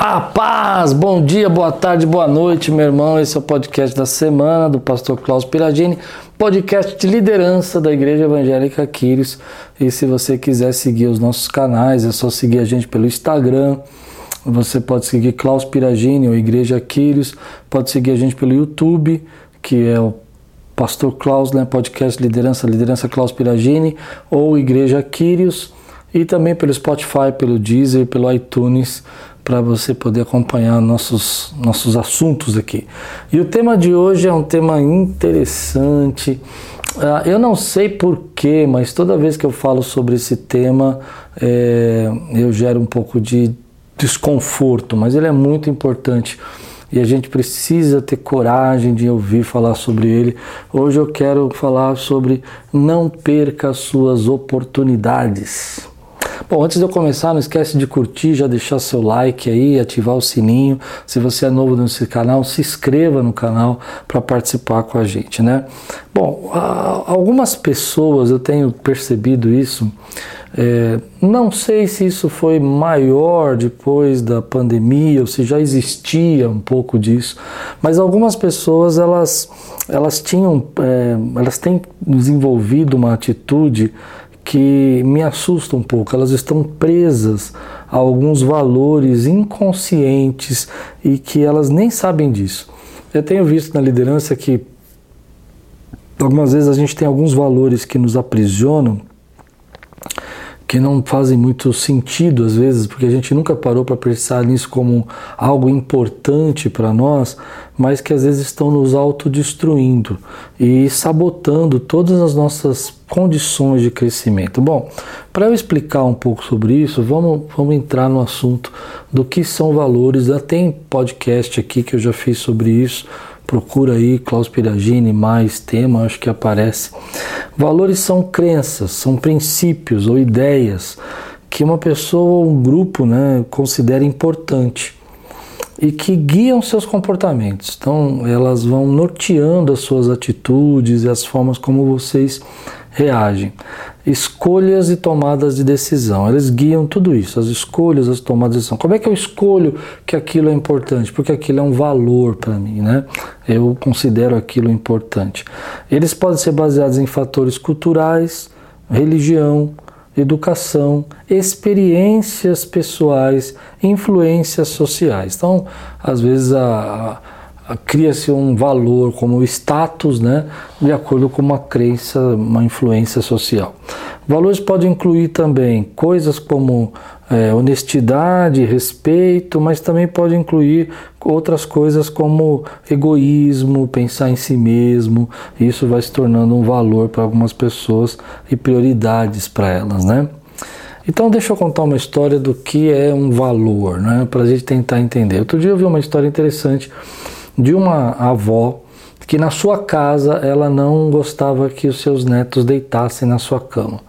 A paz, bom dia, boa tarde, boa noite, meu irmão. Esse é o podcast da semana do pastor Klaus Piragini, podcast de liderança da Igreja Evangélica Quírios. E se você quiser seguir os nossos canais, é só seguir a gente pelo Instagram. Você pode seguir Klaus Piragini ou Igreja Quírios, pode seguir a gente pelo YouTube, que é o Pastor Klaus, né, podcast Liderança, Liderança Klaus Piragini, ou Igreja Quírios, e também pelo Spotify, pelo Deezer, pelo iTunes para você poder acompanhar nossos, nossos assuntos aqui. E o tema de hoje é um tema interessante. Uh, eu não sei porquê, mas toda vez que eu falo sobre esse tema, é, eu gero um pouco de desconforto, mas ele é muito importante e a gente precisa ter coragem de ouvir falar sobre ele. Hoje eu quero falar sobre não perca as suas oportunidades. Bom, antes de eu começar, não esquece de curtir, já deixar seu like aí, ativar o sininho. Se você é novo nesse canal, se inscreva no canal para participar com a gente, né? Bom, algumas pessoas, eu tenho percebido isso, é, não sei se isso foi maior depois da pandemia ou se já existia um pouco disso, mas algumas pessoas elas, elas tinham, é, elas têm desenvolvido uma atitude que me assusta um pouco. Elas estão presas a alguns valores inconscientes e que elas nem sabem disso. Eu tenho visto na liderança que algumas vezes a gente tem alguns valores que nos aprisionam que não fazem muito sentido às vezes, porque a gente nunca parou para pensar nisso como algo importante para nós, mas que às vezes estão nos autodestruindo e sabotando todas as nossas condições de crescimento. Bom, para eu explicar um pouco sobre isso, vamos, vamos entrar no assunto do que são valores. Já tem podcast aqui que eu já fiz sobre isso Procura aí Klaus Piragini, mais tema, acho que aparece. Valores são crenças, são princípios ou ideias que uma pessoa ou um grupo né, considera importante e que guiam seus comportamentos. Então, elas vão norteando as suas atitudes e as formas como vocês reagem. Escolhas e tomadas de decisão, eles guiam tudo isso, as escolhas, as tomadas de decisão. Como é que eu escolho que aquilo é importante? Porque aquilo é um valor para mim, né? Eu considero aquilo importante. Eles podem ser baseados em fatores culturais, religião, educação, experiências pessoais, influências sociais. Então, às vezes a, a cria-se um valor como status, né, de acordo com uma crença, uma influência social. Valores podem incluir também coisas como é, honestidade, respeito, mas também pode incluir outras coisas como egoísmo, pensar em si mesmo. Isso vai se tornando um valor para algumas pessoas e prioridades para elas, né? Então deixa eu contar uma história do que é um valor, né? Para a gente tentar entender. Outro dia eu vi uma história interessante de uma avó que na sua casa ela não gostava que os seus netos deitassem na sua cama.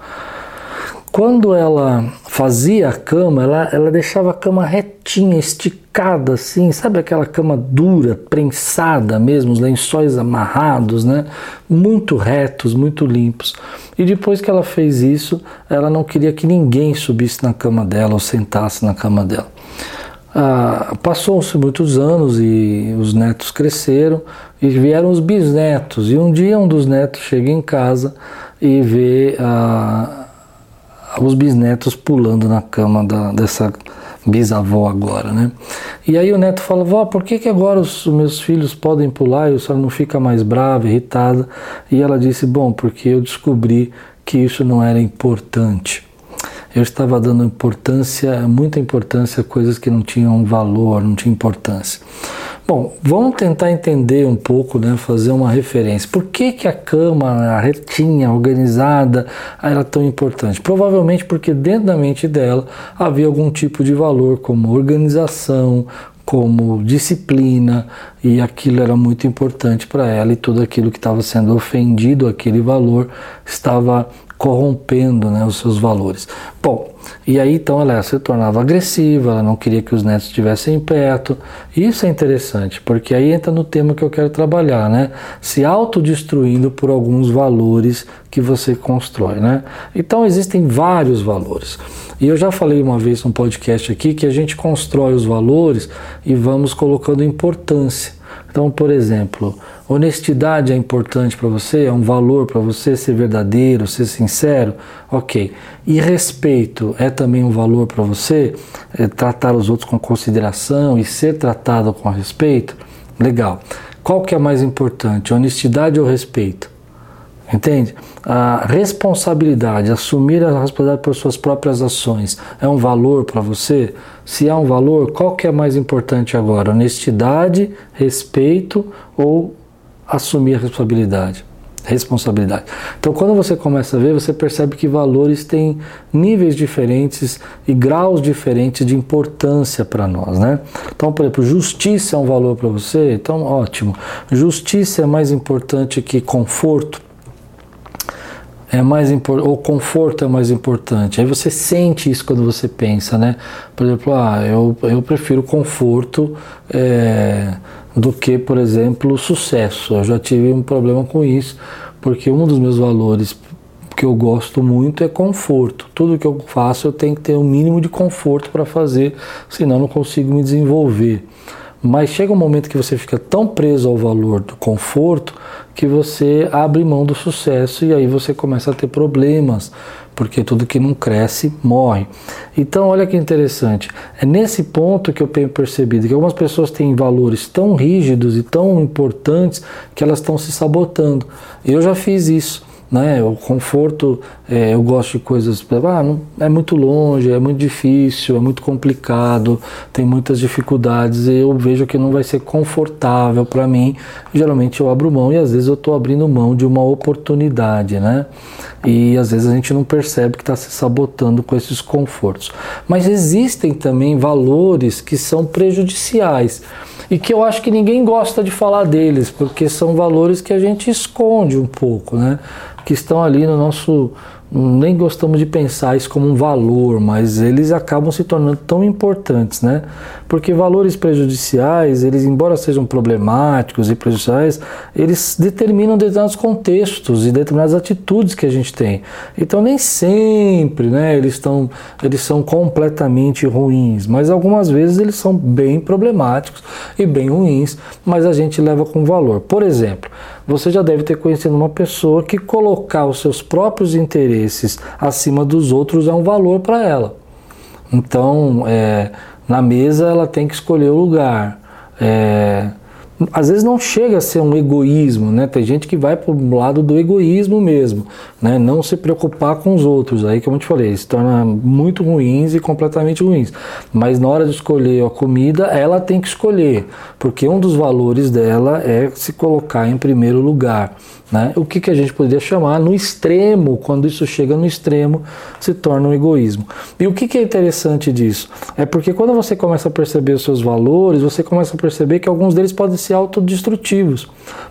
Quando ela fazia a cama, ela, ela deixava a cama retinha, esticada assim, sabe aquela cama dura, prensada mesmo, os lençóis amarrados, né? Muito retos, muito limpos. E depois que ela fez isso, ela não queria que ninguém subisse na cama dela ou sentasse na cama dela. Ah, Passou-se muitos anos e os netos cresceram e vieram os bisnetos. E um dia um dos netos chega em casa e vê ah, os bisnetos pulando na cama da, dessa bisavó agora, né? E aí o neto fala, vó, por que, que agora os meus filhos podem pular e a senhora não fica mais brava, irritada? E ela disse, bom, porque eu descobri que isso não era importante eu estava dando importância, muita importância a coisas que não tinham valor, não tinham importância. Bom, vamos tentar entender um pouco, né, fazer uma referência. Por que, que a cama, a retinha, organizada, era tão importante? Provavelmente porque dentro da mente dela havia algum tipo de valor, como organização, como disciplina, e aquilo era muito importante para ela, e tudo aquilo que estava sendo ofendido, aquele valor, estava corrompendo né, os seus valores. Bom, e aí então ela se tornava agressiva, ela não queria que os netos estivessem perto. Isso é interessante, porque aí entra no tema que eu quero trabalhar, né? Se autodestruindo por alguns valores que você constrói, né? Então existem vários valores. E eu já falei uma vez num podcast aqui que a gente constrói os valores e vamos colocando importância. Então, por exemplo, honestidade é importante para você, é um valor para você ser verdadeiro, ser sincero, ok. E respeito é também um valor para você, é tratar os outros com consideração e ser tratado com respeito, legal. Qual que é mais importante, honestidade ou respeito? Entende? A responsabilidade, assumir a responsabilidade por suas próprias ações, é um valor para você? Se é um valor, qual que é mais importante agora? Honestidade, respeito ou assumir a responsabilidade? Responsabilidade. Então, quando você começa a ver, você percebe que valores têm níveis diferentes e graus diferentes de importância para nós, né? Então, por exemplo, justiça é um valor para você? Então, ótimo. Justiça é mais importante que conforto? é mais ou conforto é mais importante. Aí você sente isso quando você pensa, né? Por exemplo, ah, eu, eu prefiro conforto é, do que, por exemplo, sucesso. Eu já tive um problema com isso, porque um dos meus valores que eu gosto muito é conforto. Tudo que eu faço eu tenho que ter o um mínimo de conforto para fazer, senão eu não consigo me desenvolver. Mas chega um momento que você fica tão preso ao valor do conforto que você abre mão do sucesso e aí você começa a ter problemas, porque tudo que não cresce morre. Então, olha que interessante, é nesse ponto que eu tenho percebido que algumas pessoas têm valores tão rígidos e tão importantes que elas estão se sabotando. Eu já fiz isso né? O conforto, é, eu gosto de coisas, ah, não, é muito longe, é muito difícil, é muito complicado, tem muitas dificuldades, e eu vejo que não vai ser confortável para mim. Geralmente eu abro mão e às vezes eu estou abrindo mão de uma oportunidade, né? E às vezes a gente não percebe que está se sabotando com esses confortos. Mas existem também valores que são prejudiciais e que eu acho que ninguém gosta de falar deles, porque são valores que a gente esconde um pouco, né? Que estão ali no nosso. Nem gostamos de pensar isso como um valor, mas eles acabam se tornando tão importantes, né? Porque valores prejudiciais, eles, embora sejam problemáticos e prejudiciais, eles determinam determinados contextos e determinadas atitudes que a gente tem. Então, nem sempre, né? Eles, estão, eles são completamente ruins, mas algumas vezes eles são bem problemáticos e bem ruins, mas a gente leva com valor. Por exemplo, você já deve ter conhecido uma pessoa que colocar os seus próprios interesses acima dos outros é um valor para ela. Então, é, na mesa ela tem que escolher o lugar. É, às vezes não chega a ser um egoísmo, né? Tem gente que vai para o lado do egoísmo mesmo, né? Não se preocupar com os outros, aí como eu te falei, se torna muito ruins e completamente ruins. Mas na hora de escolher a comida, ela tem que escolher, porque um dos valores dela é se colocar em primeiro lugar. Né? O que, que a gente poderia chamar no extremo, quando isso chega no extremo, se torna um egoísmo. E o que, que é interessante disso? É porque quando você começa a perceber os seus valores, você começa a perceber que alguns deles podem ser autodestrutivos.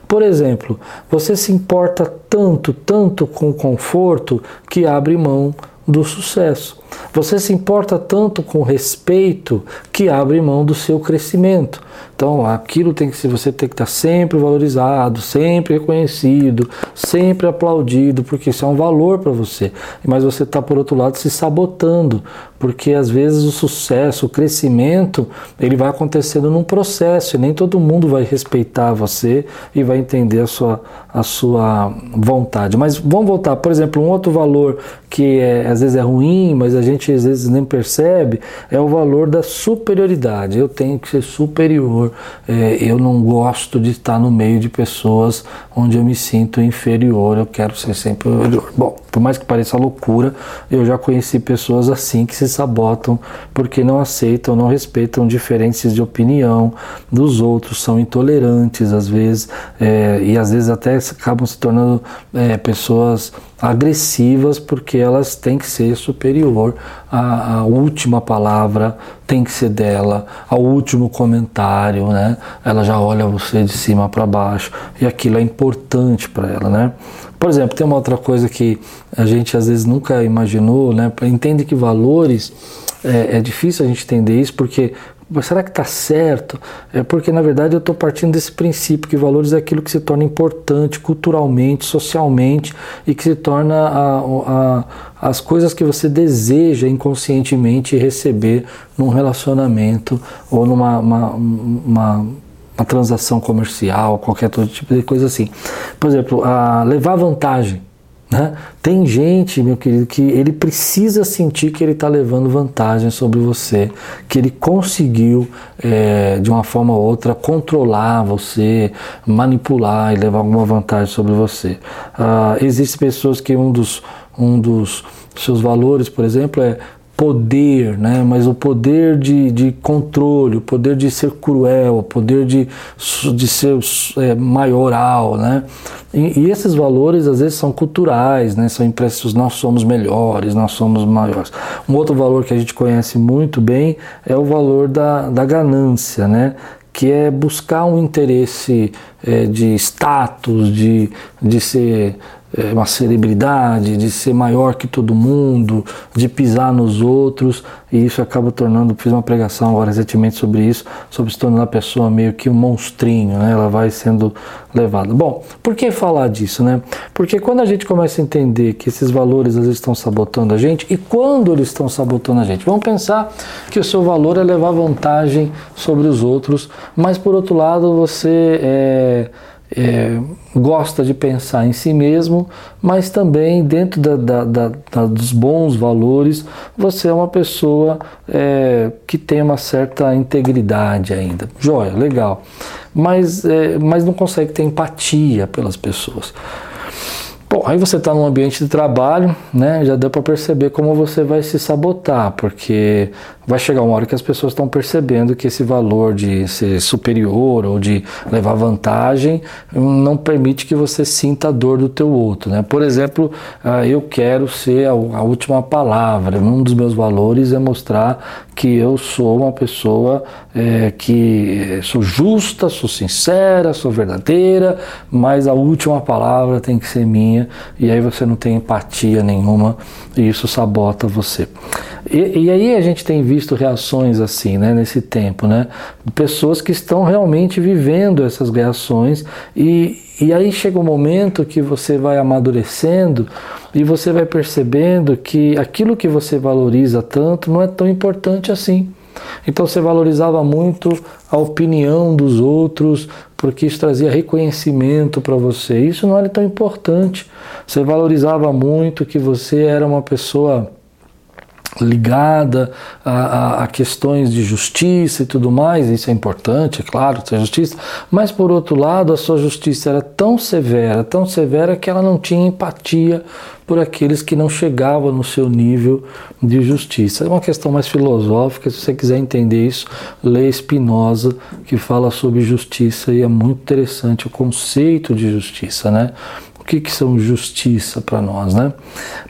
Por exemplo, você se importa tanto, tanto com o conforto que abre mão do sucesso. Você se importa tanto com respeito que abre mão do seu crescimento. Então, aquilo tem que você tem que estar sempre valorizado, sempre reconhecido, sempre aplaudido, porque isso é um valor para você. Mas você está, por outro lado, se sabotando, porque às vezes o sucesso, o crescimento, ele vai acontecendo num processo e nem todo mundo vai respeitar você e vai entender a sua, a sua vontade. Mas vamos voltar, por exemplo, um outro valor que é, às vezes é ruim, mas a gente às vezes nem percebe, é o valor da superioridade. Eu tenho que ser superior, é, eu não gosto de estar no meio de pessoas onde eu me sinto inferior, eu quero ser sempre superior. Bom, por mais que pareça loucura, eu já conheci pessoas assim que se sabotam porque não aceitam, não respeitam diferenças de opinião dos outros, são intolerantes às vezes, é, e às vezes até acabam se tornando é, pessoas agressivas porque elas têm que ser superior à, última palavra tem que ser dela ao último comentário né? Ela já olha você de cima para baixo e aquilo é importante para ela né? Por exemplo tem uma outra coisa que a gente às vezes nunca imaginou né? Entende que valores é, é difícil a gente entender isso porque será que está certo? É porque, na verdade, eu estou partindo desse princípio que valores é aquilo que se torna importante culturalmente, socialmente e que se torna a, a, as coisas que você deseja inconscientemente receber num relacionamento ou numa uma, uma, uma transação comercial, qualquer tipo de coisa assim. Por exemplo, levar vantagem. Né? Tem gente, meu querido, que ele precisa sentir que ele está levando vantagem sobre você, que ele conseguiu, é, de uma forma ou outra, controlar você, manipular e levar alguma vantagem sobre você. Ah, Existem pessoas que um dos, um dos seus valores, por exemplo, é poder, né? mas o poder de, de controle, o poder de ser cruel, o poder de, de ser é, maioral. Né? E, e, esses valores às vezes são culturais, né? são impressos, nós somos melhores, nós somos maiores. Um outro valor que a gente conhece muito bem é o valor da, da ganância, né? que é buscar um interesse é, de status, de, de ser uma celebridade, de ser maior que todo mundo, de pisar nos outros, e isso acaba tornando, fiz uma pregação agora recentemente sobre isso, sobre se tornar a pessoa meio que um monstrinho, né? ela vai sendo levada. Bom, por que falar disso, né? Porque quando a gente começa a entender que esses valores às vezes estão sabotando a gente, e quando eles estão sabotando a gente, vamos pensar que o seu valor é levar vantagem sobre os outros, mas por outro lado você é é, gosta de pensar em si mesmo, mas também dentro da, da, da, dos bons valores, você é uma pessoa é, que tem uma certa integridade ainda. Joia, legal. Mas, é, mas não consegue ter empatia pelas pessoas. Bom, aí você está num ambiente de trabalho, né? Já deu para perceber como você vai se sabotar, porque vai chegar uma hora que as pessoas estão percebendo que esse valor de ser superior ou de levar vantagem não permite que você sinta a dor do teu outro, né? Por exemplo, ah, eu quero ser a última palavra. Um dos meus valores é mostrar que eu sou uma pessoa é, que sou justa, sou sincera, sou verdadeira, mas a última palavra tem que ser minha e aí você não tem empatia nenhuma e isso sabota você. E, e, aí a gente tem visto reações assim, né, nesse tempo, né? Pessoas que estão realmente vivendo essas reações e, e aí chega um momento que você vai amadurecendo e você vai percebendo que aquilo que você valoriza tanto não é tão importante assim. Então você valorizava muito a opinião dos outros, porque isso trazia reconhecimento para você. Isso não era tão importante. Você valorizava muito que você era uma pessoa ligada a, a, a, questões de justiça e tudo mais, isso é importante, é claro, ter justiça, mas por outro lado, a sua justiça era tão severa, tão severa que ela não tinha empatia por aqueles que não chegavam no seu nível de justiça. É uma questão mais filosófica, se você quiser entender isso, leia Spinoza, que fala sobre justiça e é muito interessante o conceito de justiça, né? Que, que são justiça para nós, né?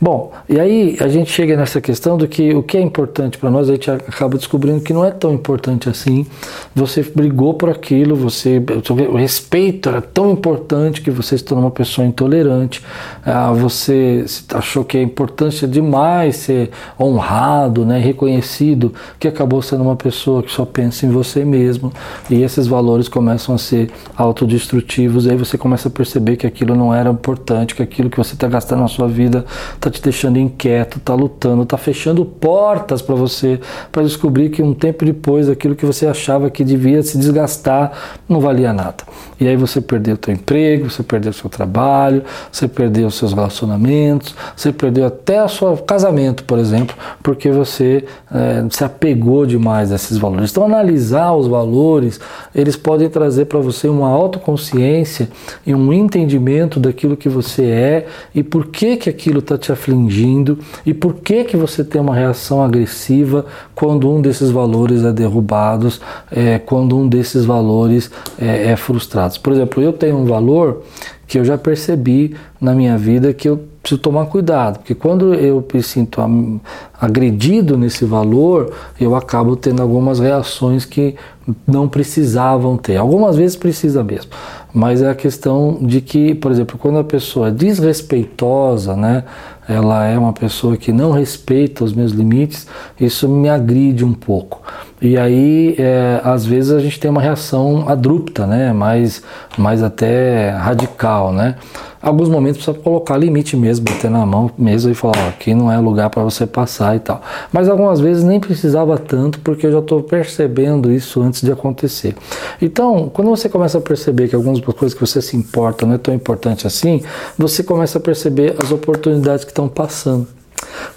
Bom, e aí a gente chega nessa questão do que o que é importante para nós, a gente acaba descobrindo que não é tão importante assim. Você brigou por aquilo, você o respeito era tão importante que você se tornou uma pessoa intolerante. Ah, você achou que é importante demais ser honrado, né, reconhecido, que acabou sendo uma pessoa que só pensa em você mesmo. E esses valores começam a ser autodestrutivos. Aí você começa a perceber que aquilo não era importante, que aquilo que você está gastando na sua vida está te deixando inquieto, está lutando, está fechando portas para você, para descobrir que um tempo depois aquilo que você achava que devia se desgastar não valia nada. E aí você perdeu o seu emprego, você perdeu o seu trabalho, você perdeu os seus relacionamentos, você perdeu até o seu casamento, por exemplo, porque você é, se apegou demais a esses valores. Então analisar os valores, eles podem trazer para você uma autoconsciência e um entendimento daquilo que você é e por que que aquilo está te afligindo e por que que você tem uma reação agressiva quando um desses valores é derrubado, é, quando um desses valores é, é frustrado. Por exemplo, eu tenho um valor que eu já percebi na minha vida que eu preciso tomar cuidado, porque quando eu me sinto agredido nesse valor, eu acabo tendo algumas reações que não precisavam ter. Algumas vezes precisa mesmo, mas é a questão de que, por exemplo, quando a pessoa é desrespeitosa, né, ela é uma pessoa que não respeita os meus limites, isso me agride um pouco. E aí, é, às vezes, a gente tem uma reação abrupta, né? mais, mais até radical. Né? Alguns momentos precisa colocar limite mesmo, bater na mão mesmo e falar: ó, aqui não é lugar para você passar e tal. Mas algumas vezes nem precisava tanto, porque eu já estou percebendo isso antes de acontecer. Então, quando você começa a perceber que algumas coisas que você se importa não é tão importante assim, você começa a perceber as oportunidades que estão passando.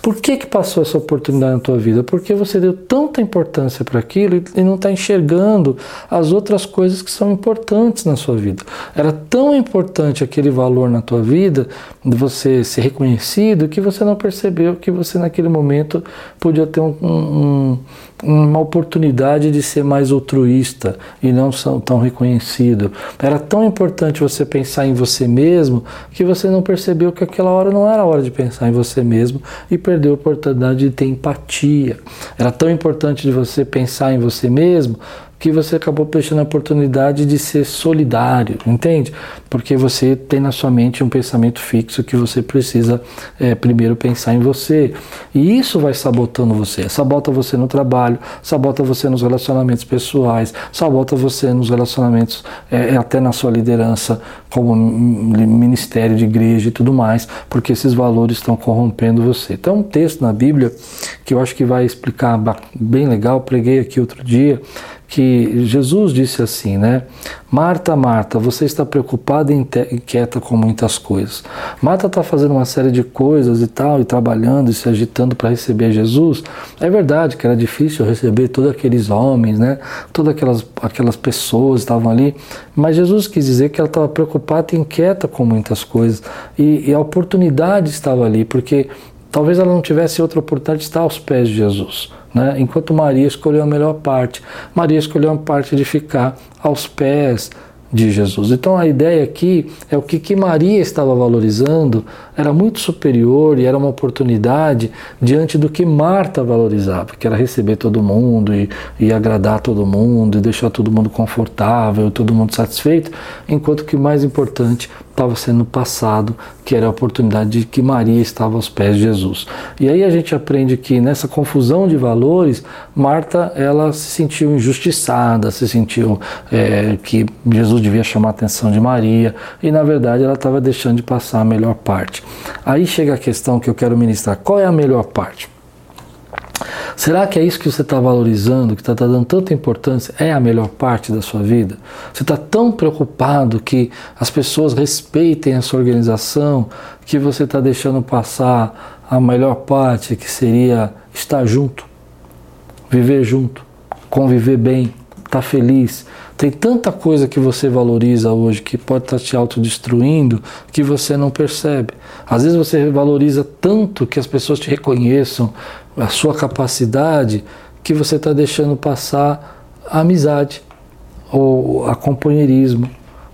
Por que, que passou essa oportunidade na tua vida? Porque você deu tanta importância para aquilo e não está enxergando as outras coisas que são importantes na sua vida. Era tão importante aquele valor na tua vida, de você ser reconhecido, que você não percebeu que você naquele momento podia ter um, um, uma oportunidade de ser mais altruísta e não tão reconhecido. Era tão importante você pensar em você mesmo que você não percebeu que aquela hora não era a hora de pensar em você mesmo e perdeu a oportunidade de ter empatia. Era tão importante de você pensar em você mesmo que você acabou deixando a oportunidade de ser solidário, entende? Porque você tem na sua mente um pensamento fixo que você precisa é, primeiro pensar em você. E isso vai sabotando você. Sabota você no trabalho, sabota você nos relacionamentos pessoais, sabota você nos relacionamentos, é, até na sua liderança, como ministério de igreja e tudo mais, porque esses valores estão corrompendo você. Então, um texto na Bíblia que eu acho que vai explicar bem legal, preguei aqui outro dia, que Jesus disse assim, né? Marta, Marta, você está preocupada e inquieta com muitas coisas. Marta está fazendo uma série de coisas e tal, e trabalhando e se agitando para receber Jesus. É verdade que era difícil receber todos aqueles homens, né? Todas aquelas, aquelas pessoas estavam ali, mas Jesus quis dizer que ela estava preocupada e inquieta com muitas coisas. E, e a oportunidade estava ali, porque talvez ela não tivesse outra oportunidade de estar aos pés de Jesus. Né? Enquanto Maria escolheu a melhor parte. Maria escolheu a parte de ficar aos pés de Jesus. Então a ideia aqui é o que, que Maria estava valorizando era muito superior e era uma oportunidade diante do que Marta valorizava, que era receber todo mundo e, e agradar todo mundo e deixar todo mundo confortável, todo mundo satisfeito, enquanto que o mais importante estava sendo passado, que era a oportunidade de que Maria estava aos pés de Jesus. E aí a gente aprende que nessa confusão de valores, Marta ela se sentiu injustiçada, se sentiu é, que Jesus devia chamar a atenção de Maria e na verdade ela estava deixando de passar a melhor parte. Aí chega a questão que eu quero ministrar: qual é a melhor parte? Será que é isso que você está valorizando, que está tá dando tanta importância, é a melhor parte da sua vida? Você está tão preocupado que as pessoas respeitem a sua organização, que você está deixando passar a melhor parte, que seria estar junto, viver junto, conviver bem, estar tá feliz, tem tanta coisa que você valoriza hoje que pode estar te autodestruindo que você não percebe. Às vezes você valoriza tanto que as pessoas te reconheçam, a sua capacidade, que você está deixando passar a amizade, ou a companheirismo,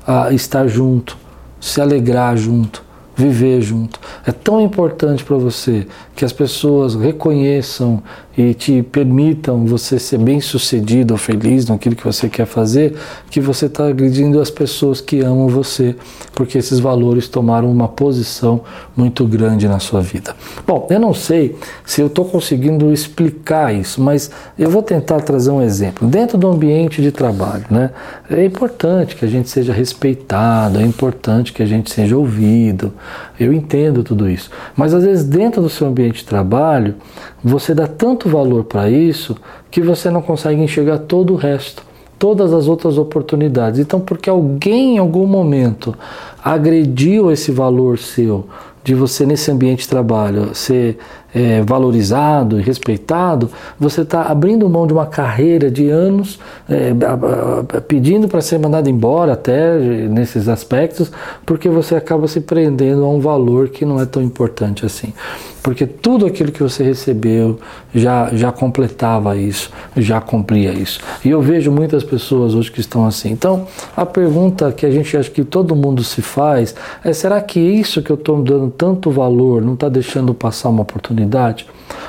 a estar junto, se alegrar junto viver junto. É tão importante para você que as pessoas reconheçam e te permitam você ser bem sucedido ou feliz naquilo que você quer fazer, que você está agredindo as pessoas que amam você, porque esses valores tomaram uma posição muito grande na sua vida. Bom, eu não sei se eu estou conseguindo explicar isso, mas eu vou tentar trazer um exemplo. Dentro do ambiente de trabalho, né, é importante que a gente seja respeitado, é importante que a gente seja ouvido, eu entendo tudo isso. Mas às vezes, dentro do seu ambiente de trabalho, você dá tanto valor para isso que você não consegue enxergar todo o resto, todas as outras oportunidades. Então, porque alguém em algum momento agrediu esse valor seu, de você nesse ambiente de trabalho ser é, valorizado e respeitado, você está abrindo mão de uma carreira de anos, é, pedindo para ser mandado embora até nesses aspectos, porque você acaba se prendendo a um valor que não é tão importante assim porque tudo aquilo que você recebeu já, já completava isso, já cumpria isso. E eu vejo muitas pessoas hoje que estão assim. Então, a pergunta que a gente acha que todo mundo se faz é: será que isso que eu estou dando tanto valor não está deixando passar uma oportunidade?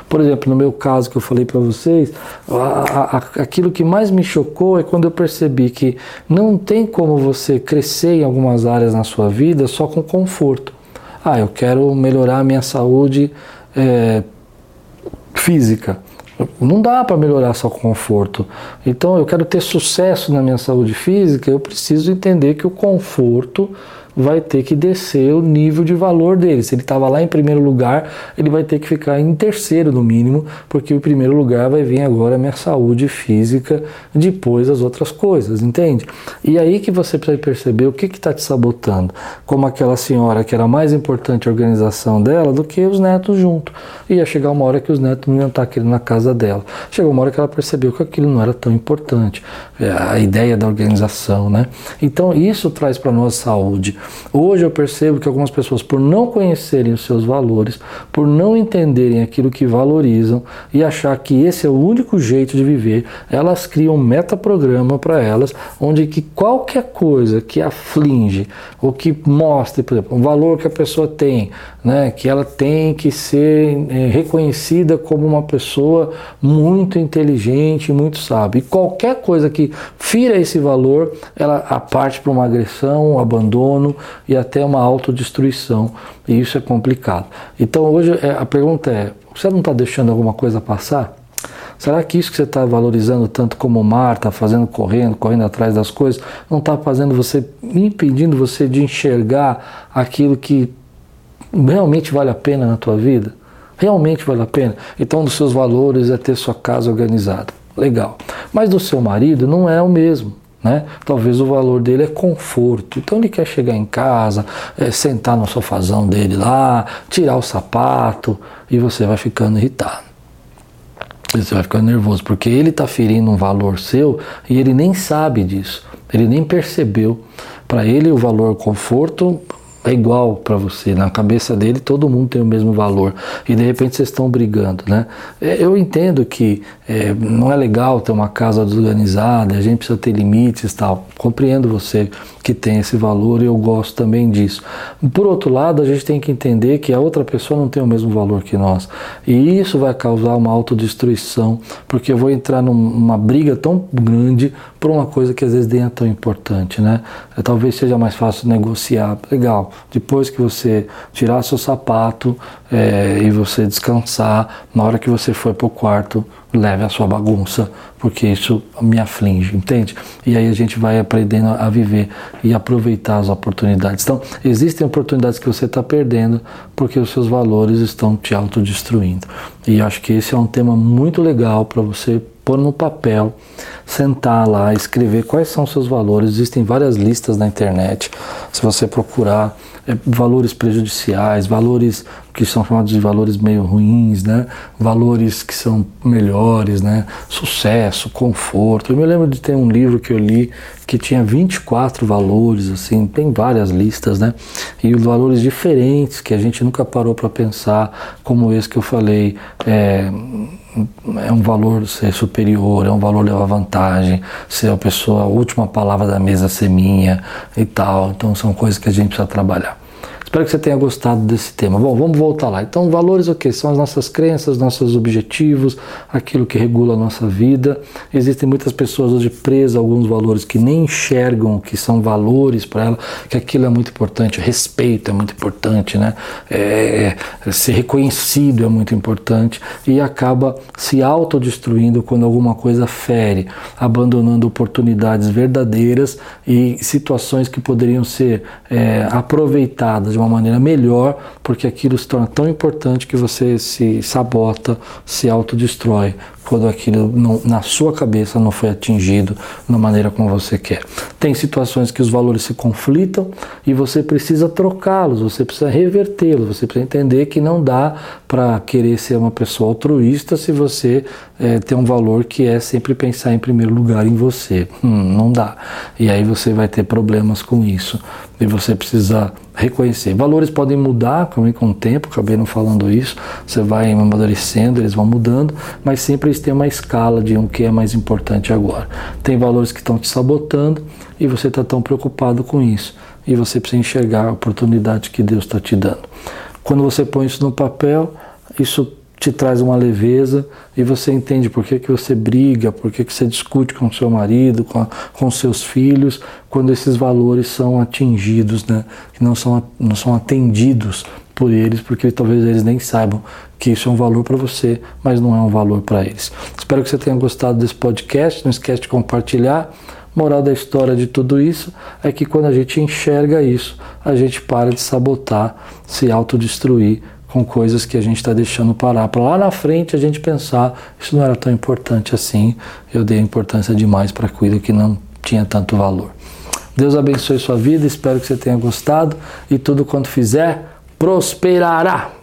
Por exemplo, no meu caso que eu falei para vocês, a, a, aquilo que mais me chocou é quando eu percebi que não tem como você crescer em algumas áreas na sua vida só com conforto. Ah, eu quero melhorar a minha saúde é, física. Não dá para melhorar só com conforto. Então, eu quero ter sucesso na minha saúde física, eu preciso entender que o conforto vai ter que descer o nível de valor dele. Se ele estava lá em primeiro lugar, ele vai ter que ficar em terceiro no mínimo, porque o primeiro lugar vai vir agora a minha saúde física, depois as outras coisas, entende? E aí que você precisa perceber o que está te sabotando. Como aquela senhora que era mais importante a organização dela do que os netos junto. Ia chegar uma hora que os netos não iam estar na casa dela. Chegou uma hora que ela percebeu que aquilo não era tão importante. É, a ideia da organização, né? Então isso traz para nós saúde. Hoje eu percebo que algumas pessoas, por não conhecerem os seus valores, por não entenderem aquilo que valorizam e achar que esse é o único jeito de viver, elas criam um metaprograma para elas, onde que qualquer coisa que aflige ou que mostre, por exemplo, um valor que a pessoa tem, né, que ela tem que ser é, reconhecida como uma pessoa muito inteligente, muito sábia. E qualquer coisa que fira esse valor, ela parte para uma agressão, um abandono e até uma autodestruição. E isso é complicado. Então hoje é, a pergunta é: você não está deixando alguma coisa passar? Será que isso que você está valorizando tanto como o mar, está fazendo correndo, correndo atrás das coisas, não está fazendo você, impedindo você de enxergar aquilo que realmente vale a pena na tua vida? Realmente vale a pena? Então, um dos seus valores é ter sua casa organizada. Legal. Mas do seu marido não é o mesmo. Né? Talvez o valor dele é conforto. Então ele quer chegar em casa, é, sentar no sofazão dele lá, tirar o sapato e você vai ficando irritado. Você vai ficando nervoso, porque ele está ferindo um valor seu e ele nem sabe disso, ele nem percebeu. Para ele, o valor conforto é igual para você. Na cabeça dele, todo mundo tem o mesmo valor. E de repente vocês estão brigando, né? É, eu entendo que é, não é legal ter uma casa desorganizada, a gente precisa ter limites e tal. Compreendo você que tem esse valor e eu gosto também disso. Por outro lado, a gente tem que entender que a outra pessoa não tem o mesmo valor que nós. E isso vai causar uma autodestruição, porque eu vou entrar numa briga tão grande por uma coisa que às vezes nem é tão importante, né? Talvez seja mais fácil negociar. Legal, depois que você tirar seu sapato é, e você descansar, na hora que você for para o quarto, leve a sua bagunça, porque isso me aflige, entende? E aí a gente vai aprendendo a viver e aproveitar as oportunidades. Então, existem oportunidades que você está perdendo porque os seus valores estão te autodestruindo. E acho que esse é um tema muito legal para você pôr no papel, sentar lá, escrever quais são os seus valores. Existem várias listas na internet. Se você procurar é, valores prejudiciais, valores que são chamados de valores meio ruins, né? Valores que são melhores, né? Sucesso, conforto. Eu me lembro de ter um livro que eu li que tinha 24 valores, assim, tem várias listas, né? E valores diferentes que a gente nunca parou para pensar, como esse que eu falei, é, é um valor ser superior, é um valor levar vantagem, ser a pessoa, a última palavra da mesa ser minha e tal. Então são coisas que a gente precisa trabalhar. Espero que você tenha gostado desse tema. Bom, vamos voltar lá. Então, valores o que? São as nossas crenças, nossos objetivos, aquilo que regula a nossa vida. Existem muitas pessoas hoje presas a alguns valores que nem enxergam que são valores para ela, que aquilo é muito importante, respeito é muito importante, né? É, é, ser reconhecido é muito importante e acaba se autodestruindo quando alguma coisa fere, abandonando oportunidades verdadeiras e situações que poderiam ser é, aproveitadas de uma maneira melhor, porque aquilo se torna tão importante que você se sabota, se autodestrói quando aquilo não, na sua cabeça não foi atingido da maneira como você quer. Tem situações que os valores se conflitam e você precisa trocá-los, você precisa revertê-los, você precisa entender que não dá para querer ser uma pessoa altruísta se você é, tem um valor que é sempre pensar em primeiro lugar em você. Hum, não dá. E aí você vai ter problemas com isso. E você precisa reconhecer. Valores podem mudar com o tempo, acabei não falando isso. Você vai amadurecendo, eles vão mudando, mas sempre eles têm uma escala de um que é mais importante agora. Tem valores que estão te sabotando e você está tão preocupado com isso. E você precisa enxergar a oportunidade que Deus está te dando. Quando você põe isso no papel, isso te traz uma leveza e você entende por que, que você briga, por que, que você discute com seu marido, com, a, com seus filhos, quando esses valores são atingidos, né? que não são, não são atendidos por eles, porque talvez eles nem saibam que isso é um valor para você, mas não é um valor para eles. Espero que você tenha gostado desse podcast, não esquece de compartilhar. Moral da história de tudo isso é que quando a gente enxerga isso, a gente para de sabotar, se autodestruir com coisas que a gente está deixando parar para lá na frente a gente pensar isso não era tão importante assim, eu dei importância demais para aquilo que não tinha tanto valor. Deus abençoe sua vida, espero que você tenha gostado e tudo quanto fizer prosperará.